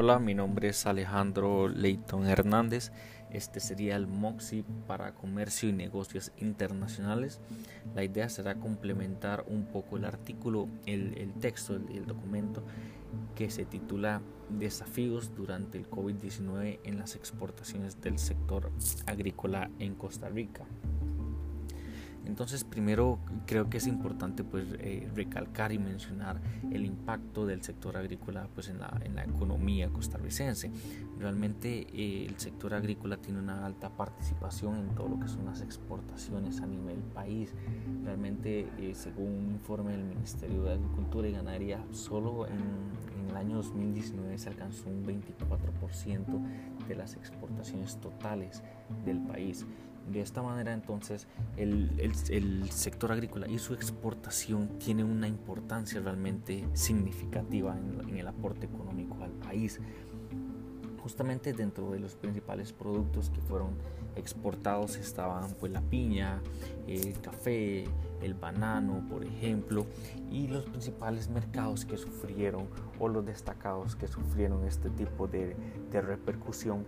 Hola, mi nombre es Alejandro Leighton Hernández. Este sería el MOXI para Comercio y Negocios Internacionales. La idea será complementar un poco el artículo, el, texto, el, el documento que se titula Desafíos durante el COVID-19 en las exportaciones del sector agrícola en Costa Rica. Entonces, primero creo que es importante pues eh, recalcar y mencionar el impacto del sector agrícola pues en la, economía costarricense. Realmente eh, el sector agrícola tiene una alta participación en todo lo que son las exportaciones a nivel país. Realmente, eh, según un informe del Ministerio de Agricultura y Ganadería, solo en el año 2019 se alcanzó un 24% de las exportaciones totales del país. De esta manera entonces el, el, sector agrícola y su exportación tiene una importancia realmente significativa en, el aporte económico al país. Justamente dentro de los principales productos que fueron exportados estaban pues la piña, el café, el banano, por ejemplo, y los principales mercados que sufrieron o los destacados que sufrieron este tipo de, de repercusión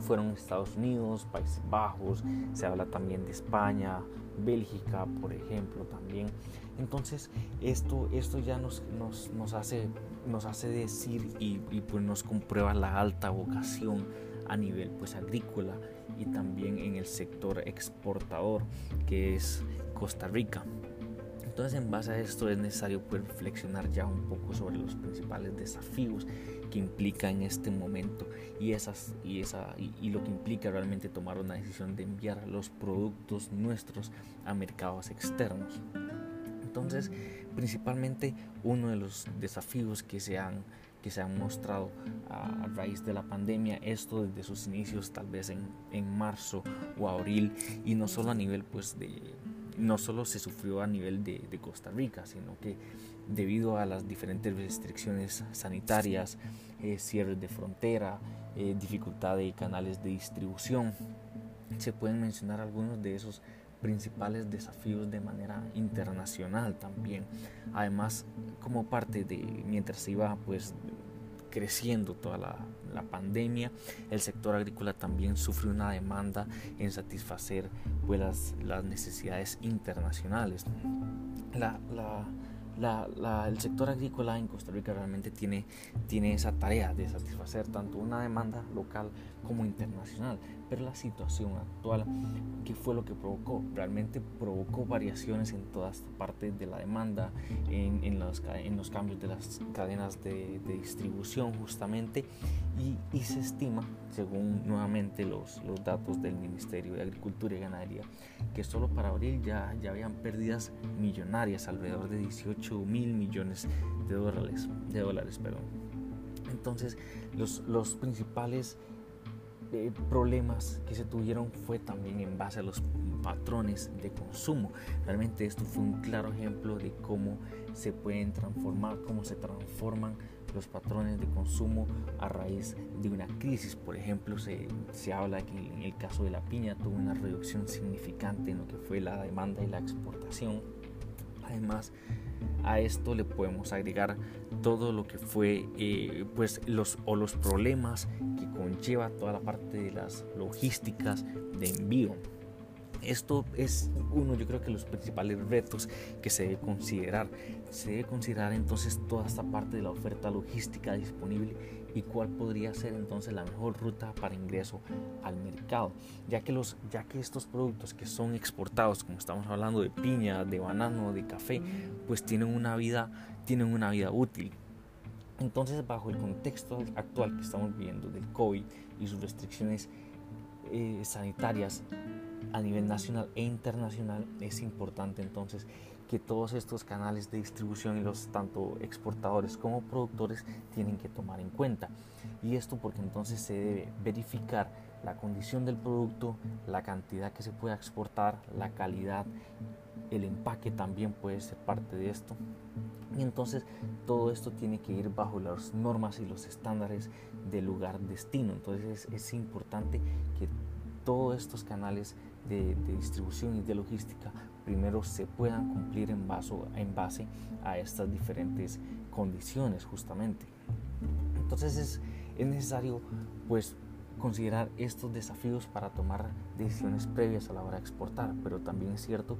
fueron Estados Unidos, Países Bajos, se habla también de España, Bélgica, por ejemplo, también. Entonces, esto, esto ya nos, nos, hace, nos hace decir y, y, pues nos comprueba la alta vocación a nivel pues agrícola y también en el sector exportador que es Costa Rica. Entonces en base a esto es necesario reflexionar ya un poco sobre los principales desafíos que implica en este momento y, esas, y, esa, y, lo que implica realmente tomar una decisión de enviar los productos nuestros a mercados externos. Entonces, principalmente uno de los desafíos que se han, que se han mostrado a, raíz de la pandemia, esto desde sus inicios tal vez en, en marzo o abril, y no solo a nivel pues de no solo se sufrió a nivel de, Costa Rica, sino que debido a las diferentes restricciones sanitarias, eh, cierres de frontera, eh, dificultad de canales de distribución, se pueden mencionar algunos de esos principales desafíos de manera internacional también. Además, como parte de mientras se iba pues creciendo toda la, pandemia, el sector agrícola también sufre una demanda en satisfacer pues, las, necesidades internacionales. La, el sector agrícola en Costa Rica realmente tiene, tiene esa tarea de satisfacer tanto una demanda local como internacional. Pero la situación actual, ¿qué fue lo que provocó? Realmente provocó variaciones en todas partes de la demanda, en, los, en los cambios de las cadenas de, de distribución justamente, y, y, se estima, según nuevamente los, los datos del Ministerio de Agricultura y Ganadería, que solo para abril ya, ya habían pérdidas millonarias, alrededor de 18 mil millones de dólares. De dólares perdón. Entonces, los, los principales problemas que se tuvieron fue también en base a los patrones de consumo. Realmente esto fue un claro ejemplo de cómo se pueden transformar, cómo se transforman los patrones de consumo a raíz de una crisis. Por ejemplo, se, se habla que en el caso de la piña tuvo una reducción significante en lo que fue la demanda y la exportación. Además, a esto le podemos agregar todo lo que fue eh, pues los o los problemas que conlleva toda la parte de las logísticas de envío. Esto es uno yo creo que los principales retos que se debe considerar. Se debe considerar entonces toda esta parte de la oferta logística disponible y cuál podría ser entonces la mejor ruta para ingreso al mercado, ya que, los, ya que estos productos que son exportados, como estamos hablando de piña, de banano, de café, pues tienen una vida, tienen una vida útil. Entonces, bajo el contexto actual que estamos viviendo del COVID y sus restricciones eh, sanitarias a nivel nacional e internacional, es importante entonces que todos estos canales de distribución y los tanto exportadores como productores tienen que tomar en cuenta. Y esto porque entonces se debe verificar la condición del producto, la cantidad que se puede exportar, la calidad, el empaque también puede ser parte de esto. Y entonces todo esto tiene que ir bajo las normas y los estándares del lugar destino. Entonces es, importante que todos estos canales de, de distribución y de logística primero se puedan cumplir en, en base a estas diferentes condiciones justamente. Entonces es, Es necesario pues considerar estos desafíos para tomar decisiones previas a la hora de exportar, pero también es cierto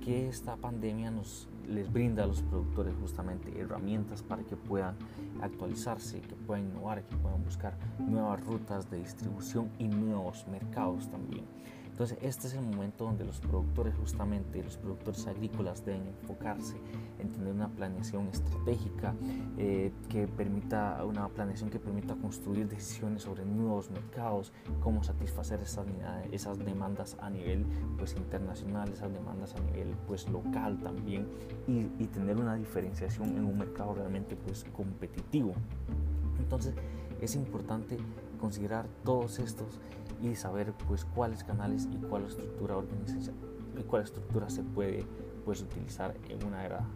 que esta pandemia nos les brinda a los productores justamente herramientas para que puedan actualizarse, que puedan innovar, que puedan buscar nuevas rutas de distribución y nuevos mercados también. Entonces este es el momento donde los productores justamente, los productores agrícolas deben enfocarse en tener una planeación estratégica eh, que permita, una planeación que permita construir decisiones sobre nuevos mercados, cómo satisfacer esas, esas demandas a nivel pues, internacional, esas demandas a nivel pues, local también y, y tener una diferenciación en un mercado realmente pues, competitivo. Entonces es importante considerar todos estos y saber pues cuáles canales y cuál estructura organización y cuál estructura se puede pues utilizar en una era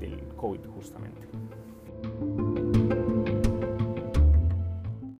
del COVID justamente.